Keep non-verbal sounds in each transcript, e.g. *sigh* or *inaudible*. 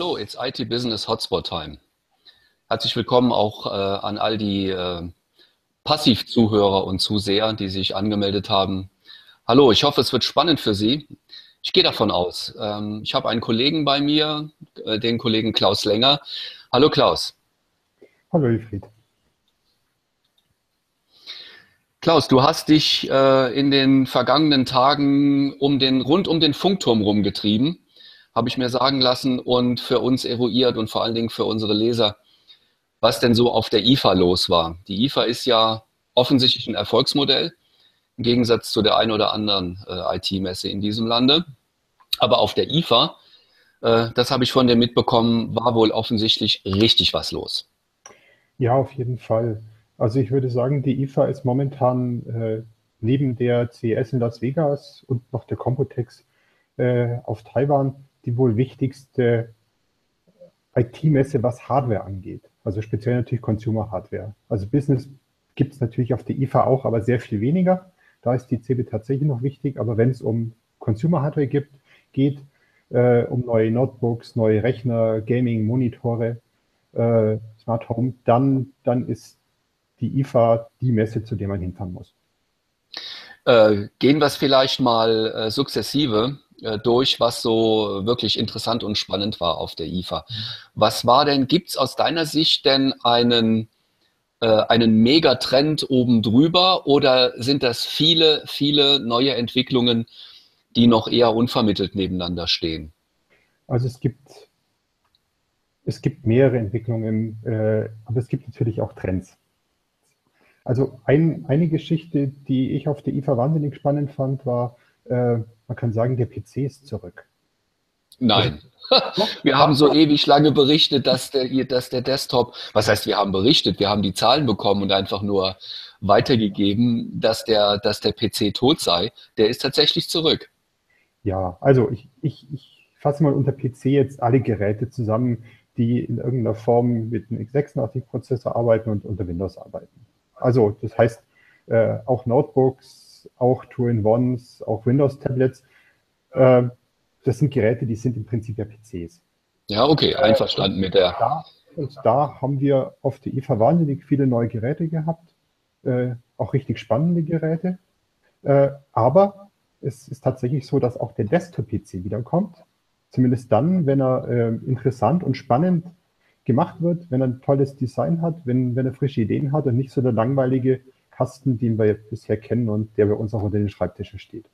Hallo, it's IT Business Hotspot Time. Herzlich willkommen auch äh, an all die äh, Passivzuhörer und Zuseher, die sich angemeldet haben. Hallo, ich hoffe, es wird spannend für Sie. Ich gehe davon aus. Ähm, ich habe einen Kollegen bei mir, äh, den Kollegen Klaus Länger. Hallo Klaus. Hallo Wilfried. Klaus, du hast dich äh, in den vergangenen Tagen um den, rund um den Funkturm rumgetrieben, habe ich mir sagen lassen, und für uns eruiert und vor allen Dingen für unsere Leser, was denn so auf der IFA los war. Die IFA ist ja offensichtlich ein Erfolgsmodell, im Gegensatz zu der einen oder anderen äh, IT-Messe in diesem Lande. Aber auf der IFA, äh, das habe ich von dir mitbekommen, war wohl offensichtlich richtig was los. Ja, auf jeden Fall. Also ich würde sagen, die IFA ist momentan äh, neben der CES in Las Vegas und noch der Computex äh, auf Taiwan die wohl wichtigste IT-Messe, was Hardware angeht. Also speziell natürlich Consumer Hardware. Also Business gibt es natürlich auf der IFA auch, aber sehr viel weniger. Da ist die CeBIT tatsächlich noch wichtig. Aber wenn es um Consumer Hardware gibt, geht, äh, um neue Notebooks, neue Rechner, Gaming, Monitore, äh, Smart Home, dann, dann ist die IFA die Messe, zu der man hinfahren muss. Äh, gehen wir es vielleicht mal äh, sukzessive äh, durch, was so wirklich interessant und spannend war auf der IFA. Was war denn, gibt es aus deiner Sicht denn einen, äh, einen Megatrend oben drüber oder sind das viele, viele neue Entwicklungen, die noch eher unvermittelt nebeneinander stehen? Also es gibt, es gibt mehrere Entwicklungen, äh, aber es gibt natürlich auch Trends. Also ein, eine Geschichte, die ich auf der IFA wahnsinnig spannend fand, war, äh, man kann sagen, der PC ist zurück. Nein. *laughs* Wir haben so ewig lange berichtet, dass der, dass der Desktop, was heißt, wir haben berichtet, wir haben die Zahlen bekommen und einfach nur weitergegeben, dass der, dass der PC tot sei. Der ist tatsächlich zurück. Ja, also ich, ich, ich fasse mal unter PC jetzt alle Geräte zusammen, die in irgendeiner Form mit einem x86-Prozessor arbeiten und unter Windows arbeiten. Also das heißt, äh, auch Notebooks, auch Two-in-Ones, auch Windows-Tablets, äh, das sind Geräte, die sind im Prinzip ja PCs. Ja, okay, einverstanden äh, mit der. Da, und da haben wir auf der IFA wahnsinnig viele neue Geräte gehabt, äh, auch richtig spannende Geräte. Äh, aber es ist tatsächlich so, dass auch der Desktop-PC wiederkommt. Zumindest dann, wenn er äh, interessant und spannend gemacht wird, wenn er ein tolles Design hat, wenn, wenn er frische Ideen hat und nicht so der langweilige Kasten, den wir bisher kennen und der bei uns auch unter den Schreibtischen steht.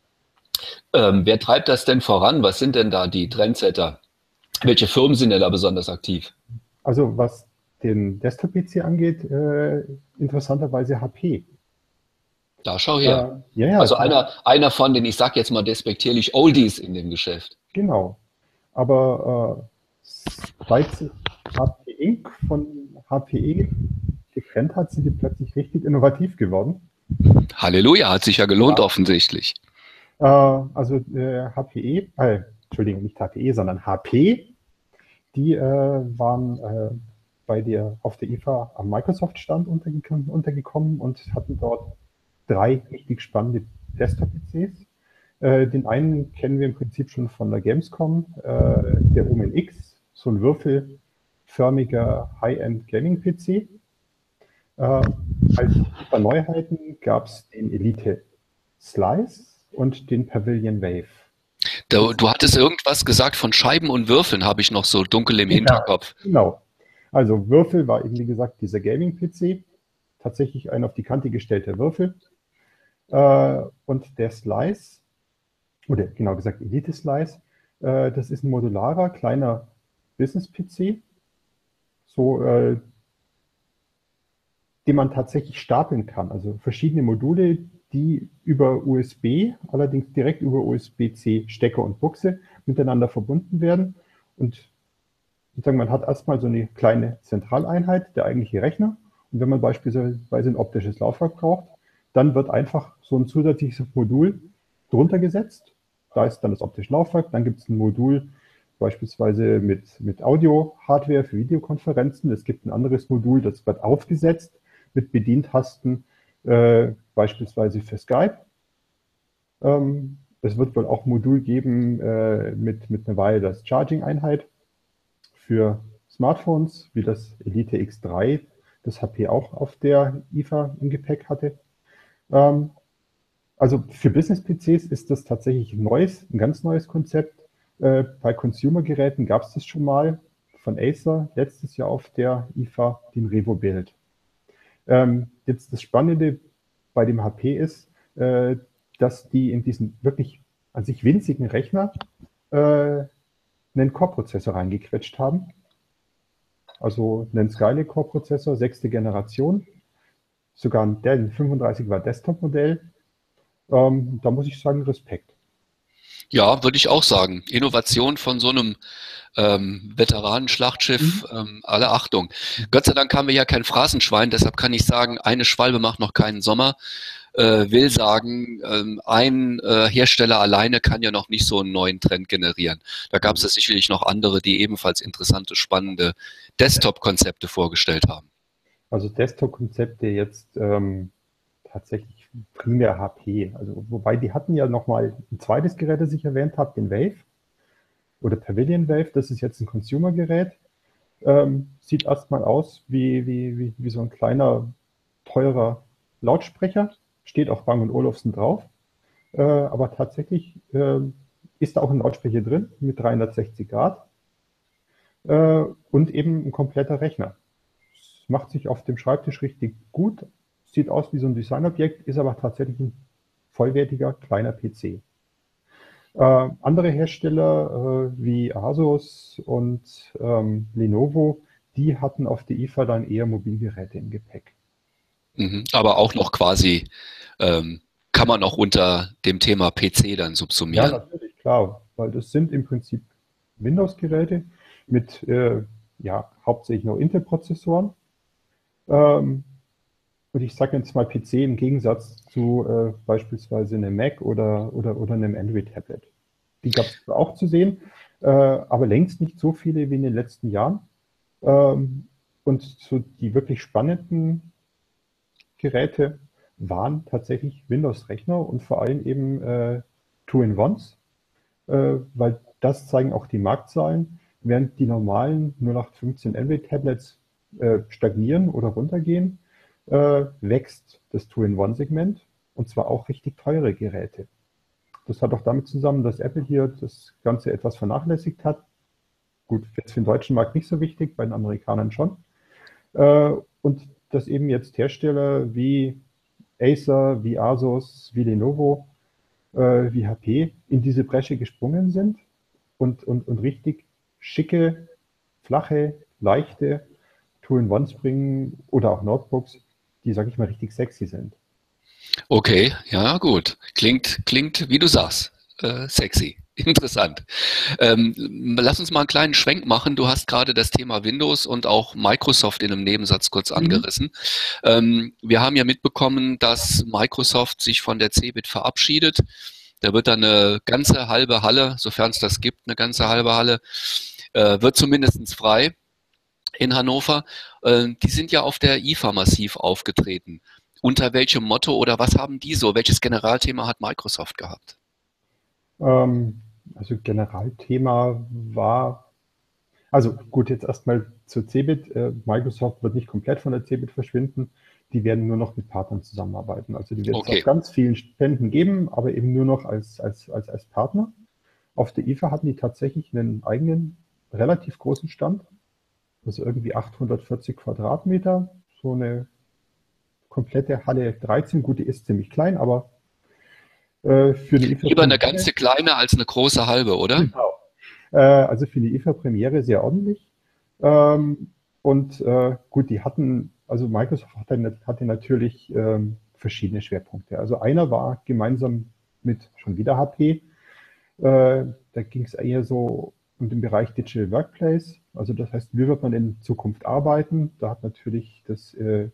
Ähm, wer treibt das denn voran? Was sind denn da die Trendsetter? Welche Firmen sind denn da besonders aktiv? Also was den Desktop-PC angeht, äh, interessanterweise HP. Da schau her. Äh, ja, ja, also einer, einer von den, ich sag jetzt mal despektierlich, Oldies in dem Geschäft. Genau. Aber äh, seit HP Inc. von HPE getrennt hat, sind die plötzlich richtig innovativ geworden. Halleluja, hat sich ja gelohnt ja. offensichtlich. Äh, also äh, HPE, äh, Entschuldigung, nicht HPE, sondern HP, die äh, waren äh, bei dir auf der IFA am Microsoft-Stand untergekommen, untergekommen und hatten dort drei richtig spannende Desktop-PCs. Äh, den einen kennen wir im Prinzip schon von der Gamescom, der Omen X, so ein Würfel, förmiger High-End Gaming-PC. Äh, als Neuheiten gab es den Elite Slice und den Pavilion Wave. Du, du, hattest irgendwas gesagt von Scheiben und Würfeln, habe ich noch so dunkel im Hinterkopf. Ja, genau. Also Würfel war eben, wie gesagt, dieser Gaming-PC. Tatsächlich ein auf die Kante gestellter Würfel. Äh, und der Slice, oder genau gesagt Elite Slice, äh, das ist ein modularer, kleiner Business-PC, so, äh, den man tatsächlich stapeln kann. Also verschiedene Module, die über USB, allerdings direkt über USB-C Stecker und Buchse miteinander verbunden werden. Und sozusagen, man hat erstmal so eine kleine Zentraleinheit, der eigentliche Rechner. Und wenn man beispielsweise ein optisches Laufwerk braucht, dann wird einfach so ein zusätzliches Modul drunter gesetzt. Da ist dann das optische Laufwerk, dann gibt es ein Modul, beispielsweise mit, mit Audio-Hardware für Videokonferenzen. Es gibt ein anderes Modul, das wird aufgesetzt mit Bedientasten, äh, beispielsweise für Skype. Ähm, es wird wohl auch ein Modul geben äh, mit, mit einer Wireless Charging-Einheit für Smartphones, wie das Elite X3, das HP auch auf der IFA im Gepäck hatte. Ähm, also für Business-PCs ist das tatsächlich ein neues, ein ganz neues Konzept. Äh, bei Consumer-Geräten gab es das schon mal von Acer letztes Jahr auf der IFA, den Revo-Build. Ähm, jetzt das Spannende bei dem HP ist, äh, dass die in diesen wirklich an sich winzigen Rechner äh, einen Core-Prozessor reingequetscht haben. Also einen Skylake Core-Prozessor, sechste Generation, sogar ein Dell 35 Watt Desktop-Modell. Ähm, da muss ich sagen, Respekt. Ja, würde ich auch sagen. Innovation von so einem ähm, Veteranenschlachtschiff, mhm. ähm, alle Achtung. Gott sei Dank haben wir ja kein Phrasenschwein, deshalb kann ich sagen, eine Schwalbe macht noch keinen Sommer. Äh, will sagen, ähm, ein äh, Hersteller alleine kann ja noch nicht so einen neuen Trend generieren. Da gab es ja sicherlich noch andere, die ebenfalls interessante, spannende Desktop-Konzepte vorgestellt haben. Also Desktop-Konzepte jetzt ähm, tatsächlich primär HP. Also wobei die hatten ja nochmal ein zweites Gerät, das ich erwähnt habe, den Wave oder Pavilion Wave. Das ist jetzt ein Consumer-Gerät. Ähm, sieht erstmal aus wie, wie, wie, wie so ein kleiner, teurer Lautsprecher. Steht auf Bang Olufsen drauf. Äh, aber tatsächlich äh, ist da auch ein Lautsprecher drin mit 360 Grad äh, und eben ein kompletter Rechner. Es macht sich auf dem Schreibtisch richtig gut, sieht aus wie so ein Designobjekt, ist aber tatsächlich ein vollwertiger kleiner PC. Äh, andere Hersteller äh, wie Asus und ähm, Lenovo, die hatten auf der IFA dann eher Mobilgeräte im Gepäck. Mhm, aber auch noch quasi, ähm, kann man auch unter dem Thema PC dann subsumieren. Ja, natürlich, klar, weil das sind im Prinzip Windows-Geräte mit äh, ja, hauptsächlich nur Intel-Prozessoren. Ähm, und ich sage jetzt mal PC im Gegensatz zu äh, beispielsweise einem Mac oder, oder, oder einem Android-Tablet. Die gab es auch zu sehen, äh, aber längst nicht so viele wie in den letzten Jahren. Ähm, und so die wirklich spannenden Geräte waren tatsächlich Windows-Rechner und vor allem eben äh, Two-in-Ones, äh, weil das zeigen auch die Marktzahlen, während die normalen 0815 Android-Tablets äh, stagnieren oder runtergehen, äh, wächst das Two-in-One-Segment und zwar auch richtig teure Geräte. Das hat auch damit zusammen, dass Apple hier das Ganze etwas vernachlässigt hat. Gut, jetzt für den deutschen Markt nicht so wichtig, bei den Amerikanern schon. Äh, und dass eben jetzt Hersteller wie Acer, wie Asus, wie Lenovo, äh, wie HP in diese Bresche gesprungen sind und, und, und richtig schicke, flache, leichte Two-in-Ones bringen oder auch Notebooks, die, sage ich mal, richtig sexy sind. Okay, ja gut. Klingt, klingt, wie du sagst, äh, sexy. *laughs* Interessant. Ähm, lass uns mal einen kleinen Schwenk machen. Du hast gerade das Thema Windows und auch Microsoft in einem Nebensatz kurz mhm. angerissen. Ähm, wir haben ja mitbekommen, dass Microsoft sich von der Cebit verabschiedet. Da wird dann eine ganze halbe Halle, sofern es das gibt, eine ganze halbe Halle, äh, wird zumindest frei in Hannover. Äh, die sind ja auf der IFA massiv aufgetreten. Unter welchem Motto oder was haben die so? Welches Generalthema hat Microsoft gehabt? Ähm, also Generalthema war, also gut, jetzt erstmal zur Cebit. Äh, Microsoft wird nicht komplett von der Cebit verschwinden. Die werden nur noch mit Partnern zusammenarbeiten. Also die wird okay. es auf ganz vielen Ständen geben, aber eben nur noch als, als, als, als Partner. Auf der IFA hatten die tatsächlich einen eigenen, relativ großen Stand also irgendwie 840 Quadratmeter, so eine komplette Halle 13. Gut, die ist ziemlich klein, aber äh, für die IFA Lieber eine ganze kleine als eine große halbe, oder? Genau. Äh, also für die IFA-Premiere sehr ordentlich. Ähm, und äh, gut, die hatten, also Microsoft hatte, hatte natürlich ähm, verschiedene Schwerpunkte. Also einer war gemeinsam mit schon wieder HP. Äh, da ging es eher so und im Bereich Digital Workplace. Also das heißt, wie wird man in Zukunft arbeiten? Da hat natürlich das, äh,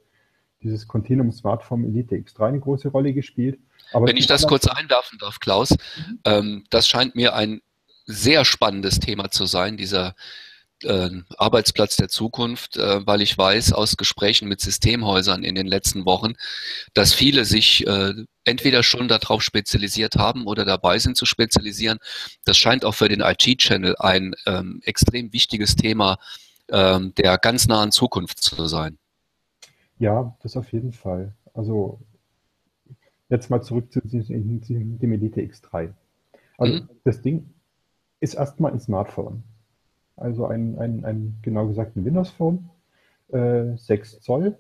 dieses Continuum Smartphone Elite X3 eine große Rolle gespielt. Aber Wenn ich das kurz einwerfen darf, Klaus, mhm. ähm, das scheint mir ein sehr spannendes Thema zu sein, dieser äh, Arbeitsplatz der Zukunft, äh, weil ich weiß aus Gesprächen mit Systemhäusern in den letzten Wochen, dass viele sich äh, entweder schon darauf spezialisiert haben oder dabei sind zu spezialisieren. Das scheint auch für den IT-Channel ein ähm, extrem wichtiges Thema ähm, der ganz nahen Zukunft zu sein. Ja, das auf jeden Fall. Also jetzt mal zurück zu dem Elite X3. Also mhm. das Ding ist erstmal ein Smartphone. Also ein, ein, ein genau gesagt ein Windows Phone, äh, 6 Zoll,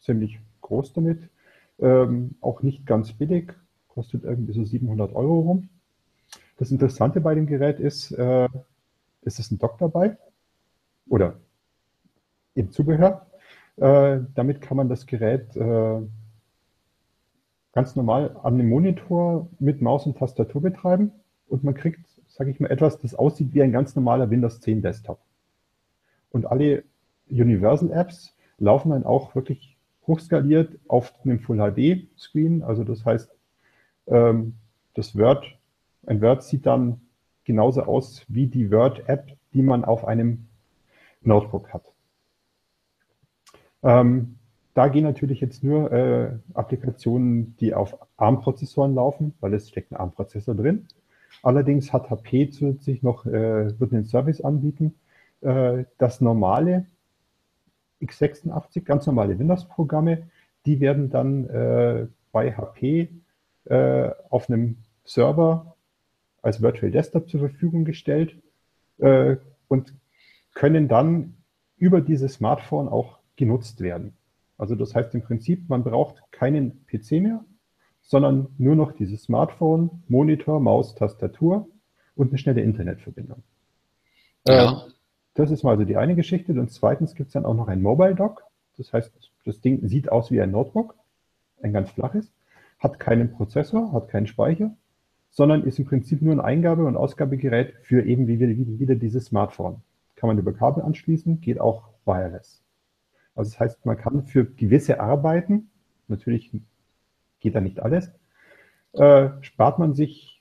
ziemlich groß damit, ähm, auch nicht ganz billig, kostet irgendwie so 700 Euro rum. Das Interessante bei dem Gerät ist, äh, es ist ein Dock dabei oder im Zubehör. Äh, damit kann man das Gerät äh, ganz normal an dem Monitor mit Maus und Tastatur betreiben und man kriegt, sage ich mal, etwas, das aussieht wie ein ganz normaler Windows 10 Desktop. Und alle Universal Apps laufen dann auch wirklich hochskaliert auf einem Full HD Screen. Also das heißt, ähm, das Word, ein Word sieht dann genauso aus wie die Word App, die man auf einem Notebook hat. Ähm, da gehen natürlich jetzt nur äh, Applikationen, die auf ARM-Prozessoren laufen, weil es steckt ein ARM-Prozessor drin. Allerdings hat HP zusätzlich noch, äh, wird einen Service anbieten, äh, das normale x86, ganz normale Windows-Programme, die werden dann äh, bei HP äh, auf einem Server als Virtual Desktop zur Verfügung gestellt äh, und können dann über dieses Smartphone auch genutzt werden. Also das heißt im Prinzip, man braucht keinen PC mehr, sondern nur noch dieses Smartphone, Monitor, Maus, Tastatur und eine schnelle Internetverbindung. Ja. Ähm, das ist mal so die eine Geschichte. Und zweitens gibt es dann auch noch ein Mobile Dock. Das heißt, das Ding sieht aus wie ein Notebook, ein ganz flaches, hat keinen Prozessor, hat keinen Speicher, sondern ist im Prinzip nur ein Eingabe- und Ausgabegerät für eben wieder, wieder dieses Smartphone. Kann man über Kabel anschließen, geht auch wireless. Also das heißt, man kann für gewisse Arbeiten, natürlich geht da nicht alles, äh, spart man sich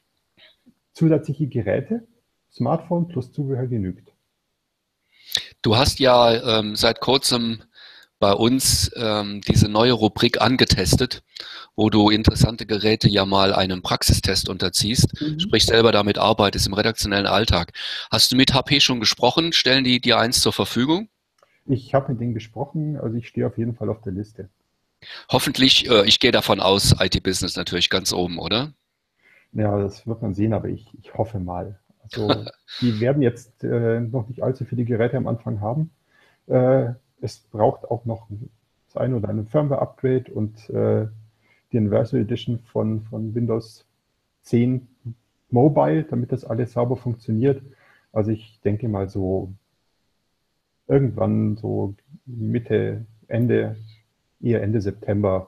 zusätzliche Geräte, Smartphone plus Zubehör genügt. Du hast ja ähm, seit kurzem bei uns ähm, diese neue Rubrik angetestet, wo du interessante Geräte ja mal einem Praxistest unterziehst, mhm. sprich selber damit arbeitest im redaktionellen Alltag. Hast du mit HP schon gesprochen? Stellen die dir eins zur Verfügung? Ich habe mit denen gesprochen, also ich stehe auf jeden Fall auf der Liste. Hoffentlich, äh, ich gehe davon aus, IT-Business natürlich ganz oben, oder? Ja, das wird man sehen, aber ich, ich hoffe mal. Also *laughs* die werden jetzt äh, noch nicht allzu viele Geräte am Anfang haben. Äh, es braucht auch noch das eine oder andere Firmware-Upgrade und äh, die Universal Edition von, von Windows 10 Mobile, damit das alles sauber funktioniert. Also ich denke mal so irgendwann so Mitte, Ende, eher Ende September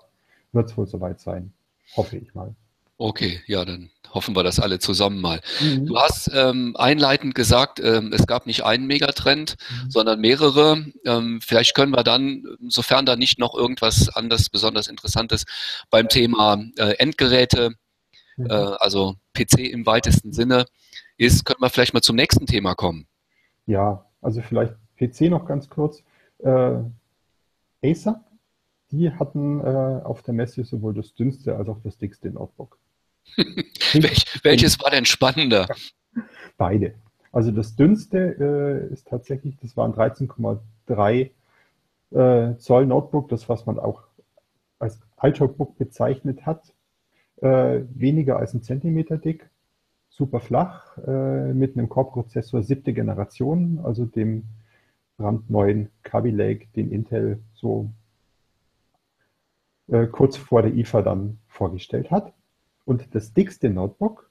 wird es wohl soweit sein. Hoffe ich mal. Okay, ja, dann hoffen wir das alle zusammen mal. Mhm. Du hast ähm, einleitend gesagt, ähm, es gab nicht einen Megatrend, mhm. sondern mehrere. Ähm, vielleicht können wir dann, sofern da nicht noch irgendwas anderes besonders Interessantes beim Thema äh, Endgeräte, mhm. äh, also PC im weitesten Sinne ist, können wir vielleicht mal zum nächsten Thema kommen. Ja, also vielleicht PC noch ganz kurz. Äh, Acer, die hatten äh, auf der Messe sowohl das dünnste als auch das dickste Notebook. *laughs* Welch, welches war denn spannender? Beide. Also das dünnste äh, ist tatsächlich, das war ein 13,3 äh, Zoll Notebook, das was man auch als Ultrabook bezeichnet hat, äh, weniger als ein Zentimeter dick, super flach, äh, mit einem Core-Prozessor siebte Generation, also dem brandneuen Kaby Lake, den Intel so kurz vor der IFA dann vorgestellt hat. Und das dickste Notebook,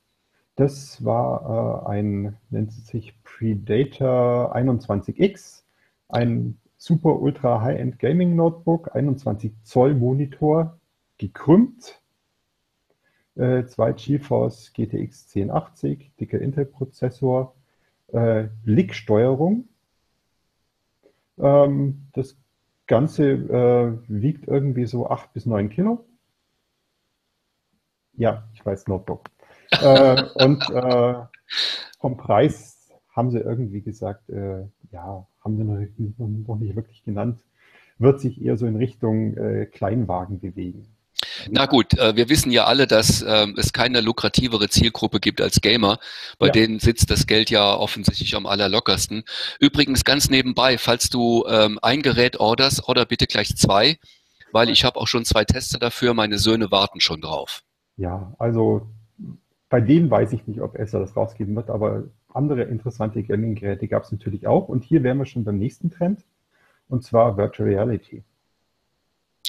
das war äh, ein, nennt sich Predator 21X, ein super ultra High-End Gaming Notebook, 21 Zoll Monitor, gekrümmt, äh, zwei GeForce GTX 1080, dicker Intel-Prozessor, äh, Blicksteuerung. Ähm, das Ganze äh, wiegt irgendwie so 8 bis 9 Kilo. Ja, ich weiß, Notebook. *laughs* äh, und äh, vom Preis haben sie irgendwie gesagt, äh, ja, haben sie noch, noch, nicht wirklich genannt, wird sich eher so in Richtung äh, Kleinwagen bewegen. Na gut, äh, wir wissen ja alle, dass ähm, es keine lukrativere Zielgruppe gibt als Gamer. Bei ja. denen sitzt das Geld ja offensichtlich am allerlockersten. Übrigens ganz nebenbei, falls du ähm, ein Gerät orderst, order bitte gleich zwei, weil ich habe auch schon zwei Tester dafür. Meine Söhne warten schon drauf. Ja, also bei denen weiß ich nicht, ob Esser das rausgeben wird, aber andere interessante Gaming-Geräte gab es natürlich auch. Und hier wären wir schon beim nächsten Trend, und zwar Virtual Reality.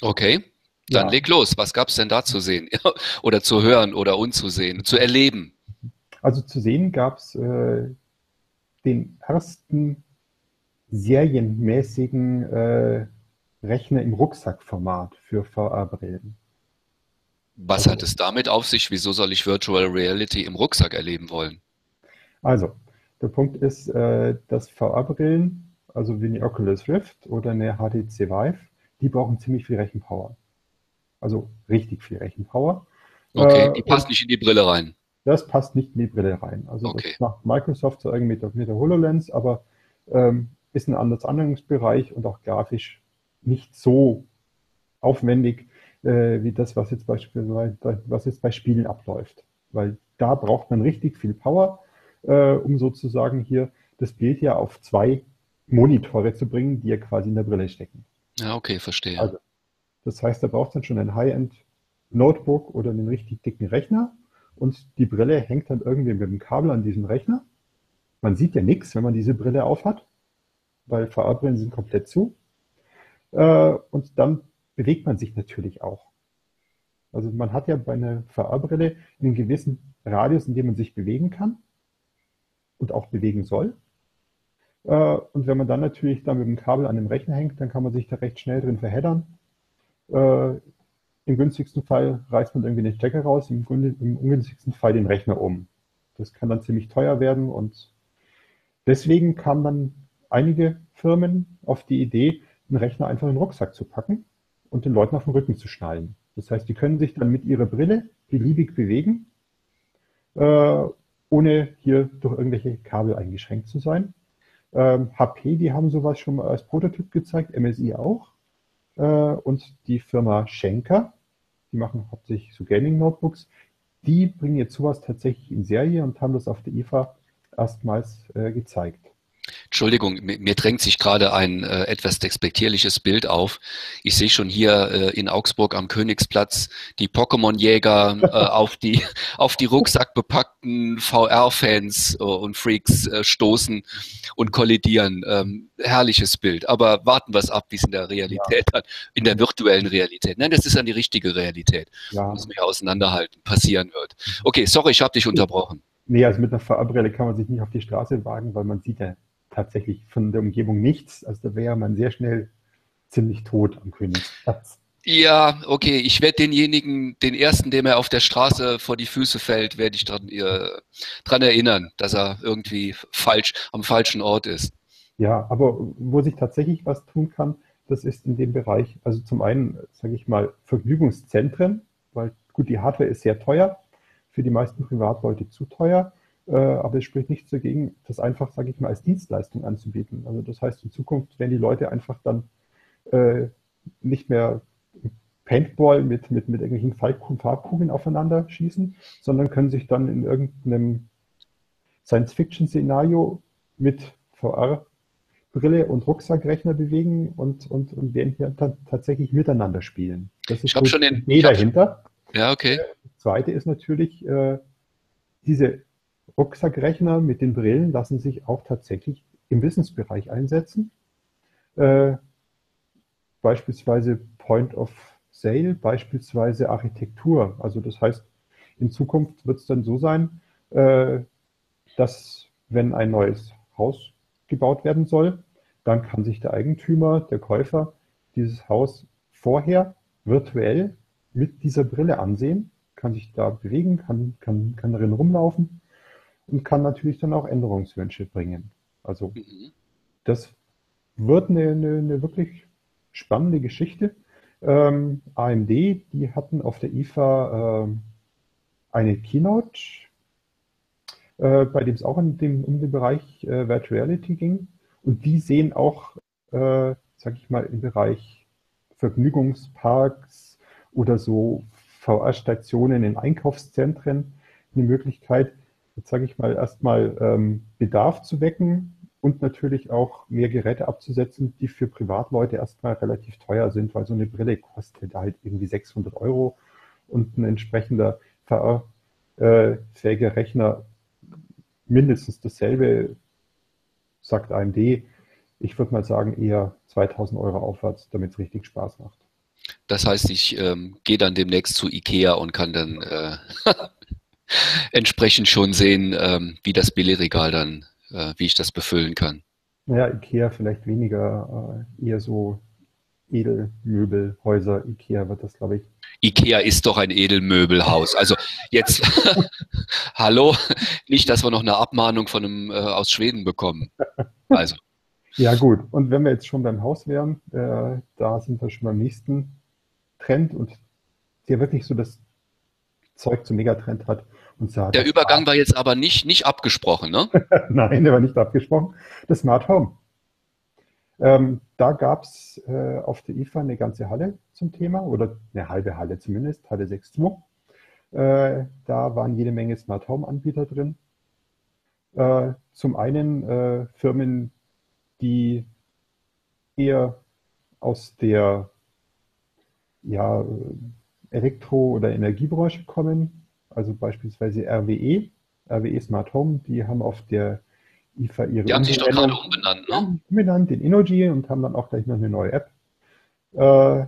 Okay. Dann ja. leg los. Was gab es denn da zu sehen? *laughs* oder zu hören oder unzusehen, zu erleben? Also zu sehen gab es äh, den ersten serienmäßigen äh, Rechner im Rucksackformat für VR-Brillen. Was also, hat es damit auf sich? Wieso soll ich Virtual Reality im Rucksack erleben wollen? Also, der Punkt ist, äh, dass VR-Brillen, also wie eine Oculus Rift oder eine HTC Vive, die brauchen ziemlich viel Rechenpower. Also richtig viel Rechenpower. Okay, äh, die passt nicht in die Brille rein. Das passt nicht in die Brille rein. Also okay. das macht Microsoft so irgendwie mit der HoloLens, aber ähm, ist ein anderes Anwendungsbereich und auch grafisch nicht so aufwendig äh, wie das, was jetzt beispielsweise was jetzt bei Spielen abläuft. Weil da braucht man richtig viel Power, äh, um sozusagen hier das Bild ja auf zwei Monitore zu bringen, die ja quasi in der Brille stecken. Ja, okay, verstehe. Also das heißt, da braucht dann schon ein High-End-Notebook oder einen richtig dicken Rechner und die Brille hängt dann irgendwie mit dem Kabel an diesem Rechner. Man sieht ja nichts, wenn man diese Brille aufhat, weil VR-Brillen sind komplett zu. Äh, und dann bewegt man sich natürlich auch. Also man hat ja bei einer VR-Brille einen gewissen Radius, in dem man sich bewegen kann und auch bewegen soll. Äh, und wenn man dann natürlich dann mit dem Kabel an dem Rechner hängt, dann kann man sich da recht schnell drin verheddern äh, Im günstigsten Fall reißt man irgendwie den Stecker raus, im, im ungünstigsten Fall den Rechner um. Das kann dann ziemlich teuer werden und deswegen kamen dann einige Firmen auf die Idee, einen Rechner einfach in den Rucksack zu packen und den Leuten auf den Rücken zu schnallen. Das heißt, die können sich dann mit ihrer Brille beliebig bewegen, äh, ohne hier durch irgendwelche Kabel eingeschränkt zu sein. Ähm, HP, die haben sowas schon mal als Prototyp gezeigt, MSI auch. Äh, und die Firma Schenker, die machen hauptsächlich so Gaming-Notebooks, die bringen jetzt sowas tatsächlich in Serie und haben das auf der IFA erstmals äh, gezeigt. Entschuldigung, mir, drängt sich gerade ein äh, etwas despektierliches Bild auf. Ich sehe schon hier äh, in Augsburg am Königsplatz die Pokémon-Jäger äh, *laughs* auf die auf die rucksackbepackten VR-Fans äh, und Freaks äh, stoßen und kollidieren. Ähm, herrliches Bild. Aber warten wir es ab, wie es in der Realität ja. in der virtuellen Realität. Nein, das ist dann die richtige Realität. Ja. Muss man ja auseinanderhalten, passieren wird. Okay, sorry, ich habe dich unterbrochen. Nee, also mit einer VR-Brille kann man sich nicht auf die Straße wagen, weil man sieht ja tatsächlich von der Umgebung nichts. Also da wäre man sehr schnell ziemlich tot am Königsplatz. Ja, okay. Ich werde denjenigen, den ersten, dem er auf der Straße vor die Füße fällt, werde ich dran, dran erinnern, dass er irgendwie falsch am falschen Ort ist. Ja, aber wo sich tatsächlich was tun kann, das ist in dem Bereich, also zum einen, sage ich mal, Vergnügungszentren, weil gut, die Hardware ist sehr teuer, für die meisten Privatleute zu teuer. Äh, aber es spricht nichts dagegen, das einfach, sage ich mal, als Dienstleistung anzubieten. Also das heißt, in Zukunft werden die Leute einfach dann äh, nicht mehr Paintball mit, mit, mit irgendwelchen Farbkugeln aufeinander schießen, sondern können sich dann in irgendeinem Science-Fiction-Szenario mit VR-Brille und Rucksackrechner bewegen und, und, und werden hier dann tatsächlich miteinander spielen. Das ist ich habe schon den Idee dahinter. Ja, okay. Das zweite ist natürlich, äh, diese Rucksackrechner mit den Brillen lassen sich auch tatsächlich im Wissensbereich einsetzen. Äh, beispielsweise Point of Sale, beispielsweise Architektur. Also das heißt, in Zukunft wird es dann so sein, äh, dass wenn ein neues Haus gebaut werden soll, dann kann sich der Eigentümer, der Käufer dieses Haus vorher virtuell mit dieser Brille ansehen, kann sich da bewegen, kann, kann, kann darin rumlaufen und kann natürlich dann auch Änderungswünsche bringen. Also mhm. das wird eine, eine, eine, wirklich spannende Geschichte. Ähm, AMD, die hatten auf der IFA äh, eine Keynote. äh, bei dem es auch um den, um den Bereich äh, Virtual Reality ging. Und die sehen auch, äh, sag ich mal, im Bereich Vergnügungsparks oder so VR-Stationen in Einkaufszentren eine Möglichkeit, sage ich mal, erstmal ähm, Bedarf zu wecken und natürlich auch mehr Geräte abzusetzen, die für Privatleute erstmal relativ teuer sind, weil so eine Brille kostet halt irgendwie 600 Euro und ein entsprechender VR-fähiger Rechner mindestens dasselbe, sagt AMD. Ich würde mal sagen, eher 2000 Euro aufwärts, damit es richtig Spaß macht. Das heißt, ich ähm, gehe dann demnächst zu Ikea und kann dann äh, *laughs* entsprechend schon sehen, ähm, wie das Billigregal dann, äh, wie ich das befüllen kann. Ja, Ikea vielleicht weniger, äh, eher so Edelmöbelhäuser. Ikea wird das, glaube ich. Ikea ist doch ein Edelmöbelhaus. Also jetzt, *laughs* hallo, nicht, dass wir noch eine Abmahnung von einem äh, aus Schweden bekommen. Also. Ja gut, und wenn wir jetzt schon beim Haus wären, äh, da sind wir schon beim nächsten Trend und der wirklich so das Zeug zum Megatrend hat. Und zwar der Übergang war jetzt aber nicht, nicht abgesprochen, ne? *laughs* Nein, der war nicht abgesprochen. Das Smart Home. Ähm, da gab es äh, auf der IFA eine ganze Halle zum Thema oder eine halbe Halle zumindest, Halle 6.2. Äh, da waren jede Menge Smart Home Anbieter drin. Äh, zum einen äh, Firmen, die eher aus der ja, Elektro- oder Energiebranche kommen, also beispielsweise RWE, RWE Smart Home, die haben auf der IFA ihre Die haben sich doch gerade umbenannt, ne? Umbenannt in Innogy und haben dann auch gleich noch eine neue App äh,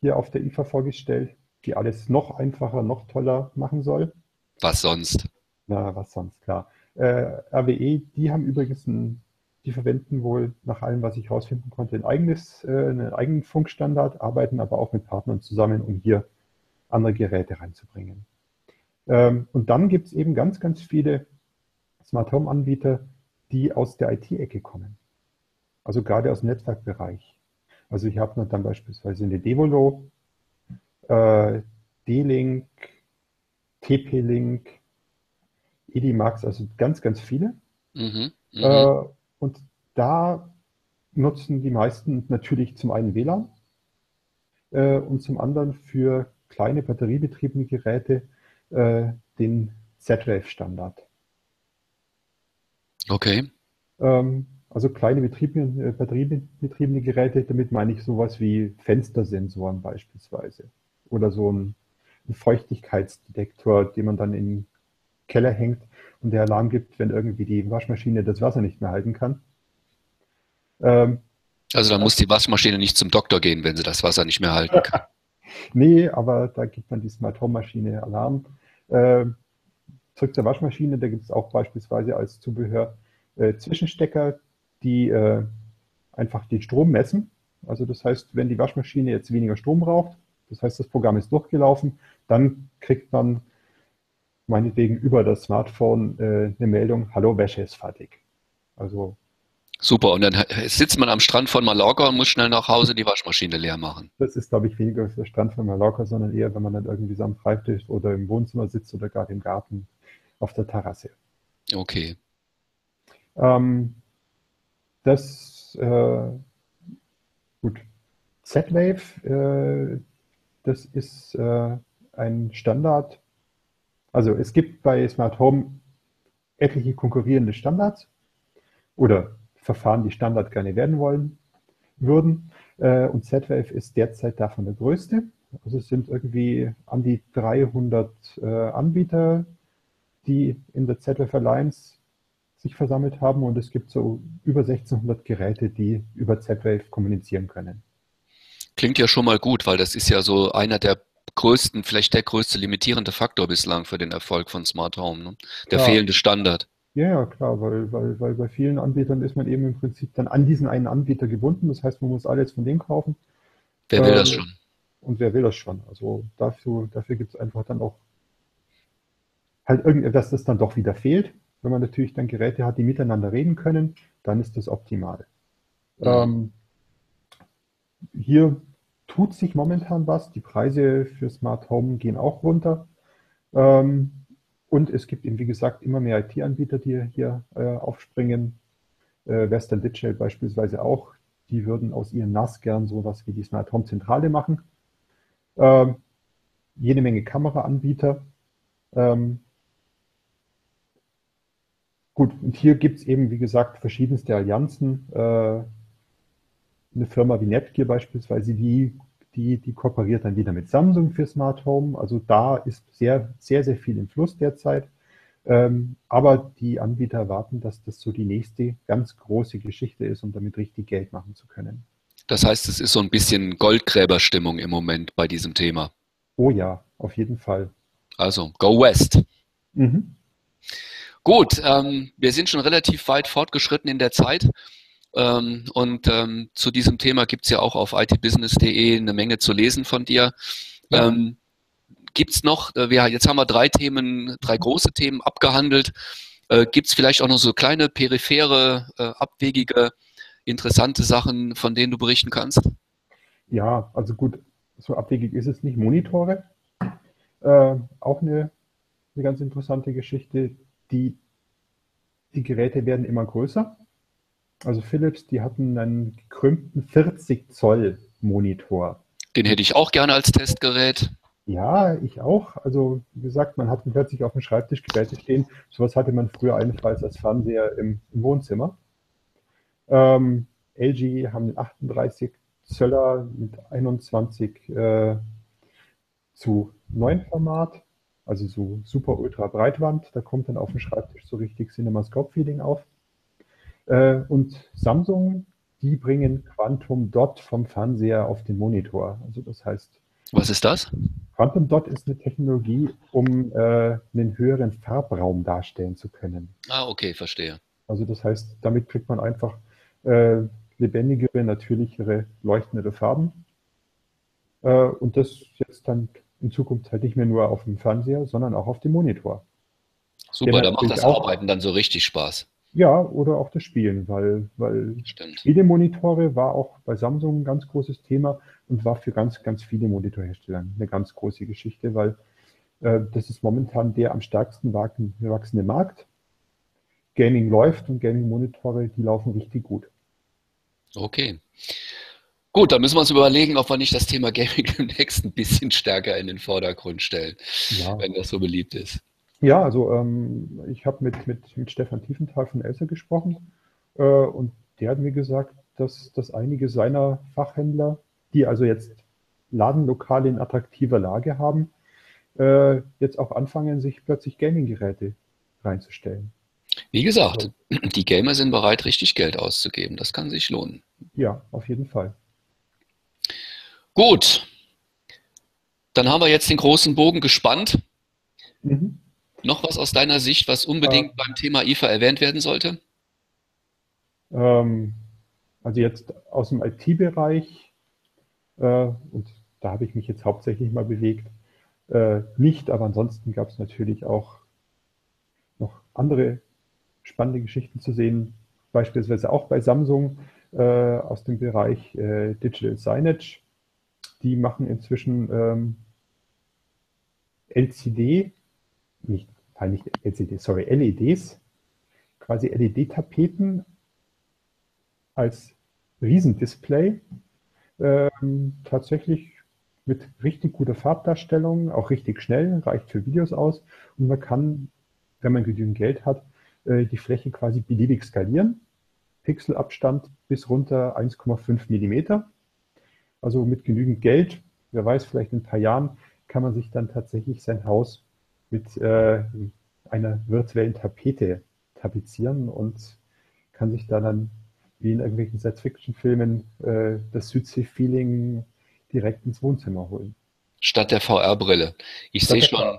hier auf der IFA vorgestellt, die alles noch einfacher, noch toller machen soll. Was sonst? Na, was sonst, klar. Äh, RWE, die haben übrigens ein die verwenden wohl nach allem, was ich herausfinden konnte, ein eigenes, äh, einen eigenen Funkstandard, arbeiten aber auch mit Partnern zusammen, um hier andere Geräte reinzubringen. Ähm, und dann gibt es eben ganz, ganz viele Smart Home Anbieter, die aus der IT-Ecke kommen. Also gerade aus dem Netzwerkbereich. Also ich habe dann beispielsweise eine Devolo, äh, D-Link, TP-Link, Edimax, also ganz, ganz viele. Mhm, äh, und da nutzen die meisten natürlich zum einen WLAN äh, und zum anderen für kleine batteriebetriebene Geräte den Z-Wave-Standard. Okay. Ähm, also kleine betriebene, äh, batteriebetriebene Geräte, damit meine ich sowas wie Fenstersensoren beispielsweise oder so ein, ein Feuchtigkeitsdetektor, den man dann in den Keller hängt und der Alarm gibt, wenn irgendwie die Waschmaschine das Wasser nicht mehr halten kann. Ähm, also dann muss die Waschmaschine nicht zum Doktor gehen, wenn sie das Wasser nicht mehr halten kann. *laughs* nee, aber da gibt man die Smart Home Maschine Alarm. Ähm, zurück zur Waschmaschine, da gibt es auch beispielsweise als Zubehör äh, Zwischenstecker, die äh, einfach den Strom messen. Also das heißt, wenn die Waschmaschine jetzt weniger Strom braucht, das heißt, das Programm ist durchgelaufen, dann kriegt man meinetwegen über das Smartphone äh, eine Meldung, hallo, Wäsche ist fertig. Also Super, und dann sitzt man am Strand von Mallorca und muss schnell nach Hause die Waschmaschine leer machen. Das ist, glaube ich, weniger der Strand von Mallorca, sondern eher, wenn man dann irgendwie so am Schreibtisch oder im Wohnzimmer sitzt oder gerade im Garten auf der Terrasse. Okay. Ähm, das, äh, gut. Z-Wave, äh, das ist äh, ein Standard. Also es gibt bei Smart Home etliche konkurrierende Standards oder Verfahren, die Standard gerne werden wollen würden. Äh, und Z-Wave ist derzeit davon der größte. Also es sind irgendwie an die 300 äh, Anbieter, die in der Z-Wave Alliance sich versammelt haben und es gibt so über 1600 Geräte, die über Z-Wave kommunizieren können. Klingt ja schon mal gut, weil das ist ja so einer der größten, vielleicht der größte limitierende Faktor bislang für den Erfolg von Smart Home, ne? der ja. fehlende Standard. Ja, ja, klar, weil, weil, weil bei vielen Anbietern ist man eben im Prinzip dann an diesen einen Anbieter gebunden. Das heißt, man muss alles von dem kaufen. Wer will äh, das schon? Und wer will das schon? Also dafür, dafür gibt es einfach dann auch halt irgendetwas, das dann doch wieder fehlt. Wenn man natürlich dann Geräte hat, die miteinander reden können, dann ist das optimal. Mhm. Ähm, hier tut sich momentan was. Die Preise für Smart Home gehen auch runter. Ähm, und es gibt eben, wie gesagt, immer mehr IT-Anbieter, die hier äh, aufspringen. Äh, Western Digital beispielsweise auch. Die würden aus ihren NAS gern sowas wie die Smart Home Zentrale machen. Ähm, jede Menge Kameraanbieter. Ähm, gut, und hier gibt es eben, wie gesagt, verschiedenste Allianzen. Äh, eine Firma wie Netgear beispielsweise, die die, die kooperiert dann wieder mit Samsung für Smart Home. Also da ist sehr, sehr, sehr viel im Fluss derzeit. Ähm, aber die Anbieter erwarten, dass das so die nächste ganz große Geschichte ist, um damit richtig Geld machen zu können. Das heißt, es ist so ein bisschen Goldgräberstimmung im Moment bei diesem Thema. Oh ja, auf jeden Fall. Also, go west. Mhm. Gut, ähm, wir sind schon relativ weit fortgeschritten in der Zeit. Ähm, und ähm, zu diesem Thema gibt es ja auch auf itbusiness.de eine Menge zu lesen von dir. Ja. Ähm, gibt es noch, äh, wir, jetzt haben wir drei Themen, drei große Themen abgehandelt. Äh, gibt es vielleicht auch noch so kleine, periphere, äh, abwegige, interessante Sachen, von denen du berichten kannst? Ja, also gut, so abwegig ist es nicht. Monitore, äh, auch eine, eine ganz interessante Geschichte. Die, die Geräte werden immer größer. Also Philips, die hatten einen gekrümmten 40 Zoll Monitor. Den hätte ich auch gerne als Testgerät. Ja, ich auch. Also wie gesagt, man hat plötzlich auf dem Schreibtisch Geräte stehen. Sowas hatte man früher allenfalls als Fernseher im, im Wohnzimmer. Ähm, LG haben den 38 Zöller mit 21 äh, zu 9 Format, also so super ultra Breitwand. Da kommt dann auf dem Schreibtisch so richtig CinemaScope-Feeling auf. Äh, und Samsung, die bringen Quantum Dot vom Fernseher auf den Monitor. Also das heißt. Was ist das? Quantum Dot ist eine Technologie, um äh, einen höheren Farbraum darstellen zu können. Ah, okay, verstehe. Also das heißt, damit kriegt man einfach äh, lebendigere, natürlichere, leuchtendere Farben. Äh, und das jetzt dann in Zukunft halt nicht mehr nur auf dem Fernseher, sondern auch auf dem Monitor. Super, da macht das Arbeiten dann so richtig Spaß. Ja, oder auch das Spielen, weil, weil Stimmt. Spielemonitore war auch bei Samsung ein ganz großes Thema und war für ganz, ganz viele Monitorhersteller eine ganz große Geschichte, weil äh, das ist momentan der am stärksten wachsende Markt. Gaming läuft und Gaming-Monitore, die laufen richtig gut. Okay. Gut, dann müssen wir uns überlegen, ob wir nicht das Thema Gaming *laughs* demnächst ein bisschen stärker in den Vordergrund stellen, ja. wenn das so beliebt ist. Ja, also ähm, ich habe mit, mit, mit Stefan Tiefenthal von Elsa gesprochen äh, und der hat mir gesagt, dass, dass einige seiner Fachhändler, die also jetzt Ladenlokale in attraktiver Lage haben, äh, jetzt auch anfangen, sich plötzlich Gaming-Geräte reinzustellen. Wie gesagt, also, *clears throat* die Gamer sind bereit, richtig Geld auszugeben. Das kann sich lohnen. Ja, auf jeden Fall. Gut. Dann haben wir jetzt den großen Bogen gespannt. Mhm. Noch was aus deiner Sicht, was unbedingt äh, beim Thema IFA erwähnt werden sollte? Ähm, also jetzt aus dem IT-Bereich, äh, und da habe ich mich jetzt hauptsächlich mal bewegt, äh, nicht, aber ansonsten gab es natürlich auch noch andere spannende Geschichten zu sehen, beispielsweise auch bei Samsung äh, aus dem Bereich äh, Digital Signage. Die machen inzwischen ähm, LCD nicht, nicht LCD, sorry, LEDs, quasi LED-Tapeten als Riesendisplay, ähm, tatsächlich mit richtig guter Farbdarstellung, auch richtig schnell, reicht für Videos aus und man kann, wenn man genügend Geld hat, äh, die Fläche quasi beliebig skalieren. Pixelabstand bis runter 1,5 Millimeter. Also mit genügend Geld, wer weiß, vielleicht in ein paar Jahren kann man sich dann tatsächlich sein Haus mit äh, einer virtuellen Tapete tapezieren und kann sich da dann wie in irgendwelchen Science-Fiction-Filmen äh, das Südsee-Feeling direkt ins Wohnzimmer holen. Statt der VR-Brille. Ich sehe schon,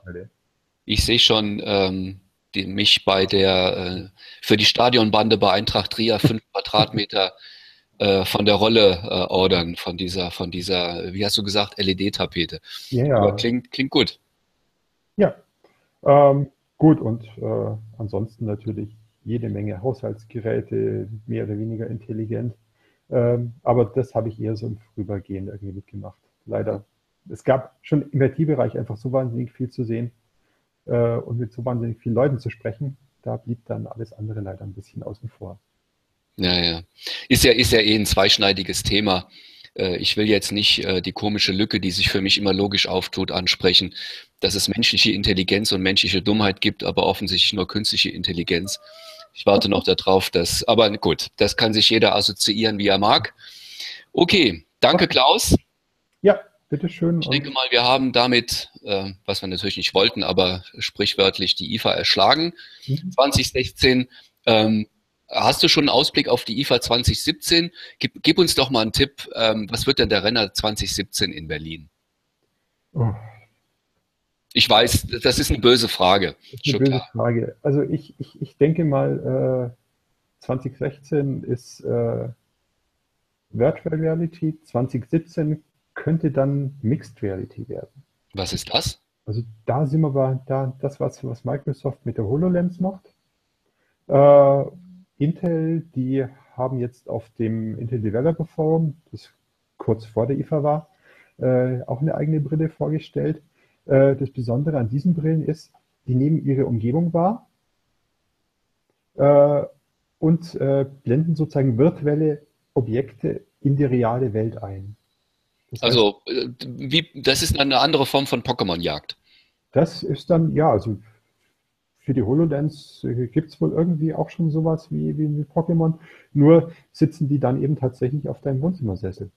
ich sehe schon ähm, die, mich bei der äh, für die Stadionbande bei Eintracht Trier fünf *laughs* Quadratmeter äh, von der Rolle äh, ordern, von dieser, von dieser, wie hast du gesagt, LED-Tapete. Ja. Aber klingt, klingt gut. Ja, ähm, gut, und äh, ansonsten natürlich jede Menge Haushaltsgeräte, mehr oder weniger intelligent. Ähm, aber das habe ich eher so im Vorübergehen irgendwie mitgemacht. Leider. Es gab schon im IT-Bereich einfach so wahnsinnig viel zu sehen. äh, und mit so wahnsinnig vielen Leuten zu sprechen, da blieb dann alles andere leider ein bisschen außen vor. Ja, ja. Ist ja, ist ja eh ein zweischneidiges Thema. Äh, ich will jetzt nicht äh, die komische Lücke, die sich für mich immer logisch auftut, ansprechen, dass es menschliche Intelligenz und menschliche Dummheit gibt, aber offensichtlich nur künstliche Intelligenz. Ich warte noch darauf, dass, aber gut, das kann sich jeder assoziieren, wie er mag. Okay, danke Klaus. Ja, bitteschön. Ich denke mal, wir haben damit, äh, was wir natürlich nicht wollten, aber sprichwörtlich die IFA erschlagen. Mhm. 2016. Ähm, Hast du schon einen Ausblick auf die IFA 2017? Gib, gib uns doch mal einen Tipp. Ähm, was wird denn der Renner 2017 in Berlin? Oh. Ich weiß, das ist eine böse Frage. Das ist eine böse. Frage. Also ich, ich, ich denke mal, äh, 2016 ist äh, Virtual Reality, 2017 könnte dann Mixed Reality werden. Was ist das? Also da sind wir bei da, das, was, was Microsoft mit der HoloLens macht. Äh, Intel, die haben jetzt auf dem Intel Developer Forum, das kurz vor der IFA war, äh, auch eine eigene Brille vorgestellt. Äh, das Besondere an diesen Brillen ist, die nehmen ihre Umgebung wahr äh, und äh, blenden sozusagen virtuelle Objekte in die reale Welt ein. Das also, heißt, äh, wie, das ist eine andere Form von Pokémon-Jagd. Das ist dann, ja, also für die HoloLens äh, gibt es wohl irgendwie auch schon sowas wie, wie, wie Pokémon. Nur sitzen die dann eben tatsächlich auf deinem Wohnzimmersessel.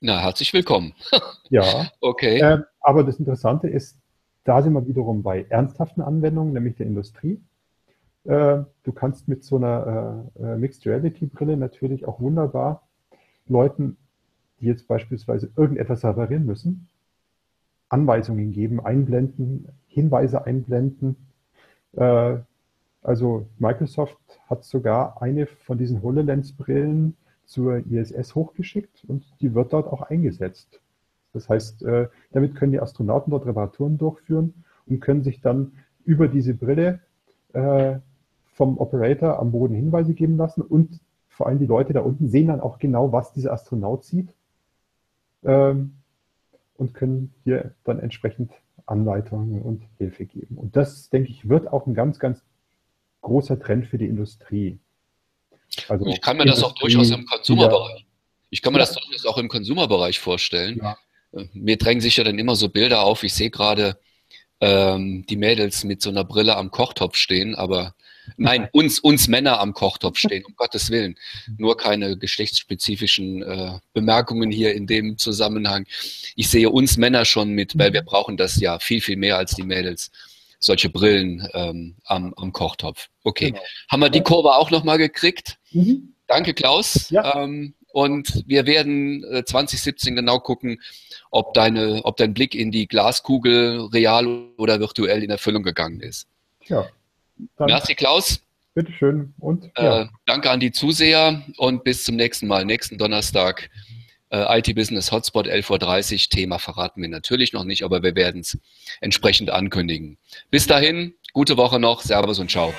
Na, herzlich willkommen. *laughs* ja. Okay. Äh, aber das Interessante ist, da sind wir wiederum bei ernsthaften Anwendungen, nämlich der Industrie. Äh, du kannst mit so einer äh, äh Mixed Reality Brille natürlich auch wunderbar Leuten, die jetzt beispielsweise irgendetwas reparieren müssen, Anweisungen geben, einblenden, Hinweise einblenden, äh, also Microsoft hat sogar eine von diesen HoloLens-Brillen zur ISS hochgeschickt und die wird dort auch eingesetzt. Das heißt, äh, damit können die Astronauten dort Reparaturen durchführen und können sich dann über diese Brille äh, vom Operator am Boden Hinweise geben lassen und vor allem die Leute da unten sehen dann auch genau, was dieser Astronaut sieht ähm, und können hier dann entsprechend Anleitungen und Hilfe geben. Und das, denke ich, wird auch ein ganz, ganz großer Trend für die Industrie. Also ich kann mir Industrie, das auch durchaus im Konsumerbereich. Ich kann mir ja. das durchaus auch im Konsumerbereich vorstellen. Ja. Äh, mir drängen sich ja dann immer so Bilder auf. Ich sehe gerade ähm, die Mädels mit so einer Brille am Kochtopf stehen, aber Nein, uns, uns Männer am Kochtopf *laughs* stehen, um Gottes Willen. Nur keine geschlechtsspezifischen äh, Bemerkungen hier in dem Zusammenhang. Ich sehe uns Männer schon mit, weil wir mhm. brauchen das ja viel, viel mehr als die Mädels. Solche Brillen ähm, am, am Kochtopf. Okay. Genau. Haben wir die Kurve auch nochmal gekriegt? Mhm. Danke, Klaus. Ja. Ähm, und wir werden äh, 2017 genau gucken, ob, deine, ob dein Blick in die Glaskugel real oder virtuell in Erfüllung gegangen ist. Ja. Dann Merci, Klaus. Bitteschön. Und ja. äh, danke an die Zuseher und bis zum nächsten Mal, nächsten Donnerstag. Äh, IT Business Hotspot 11.30 Uhr. Thema verraten wir natürlich noch nicht, aber wir werden es entsprechend ankündigen. Bis dahin, gute Woche noch. Servus und ciao.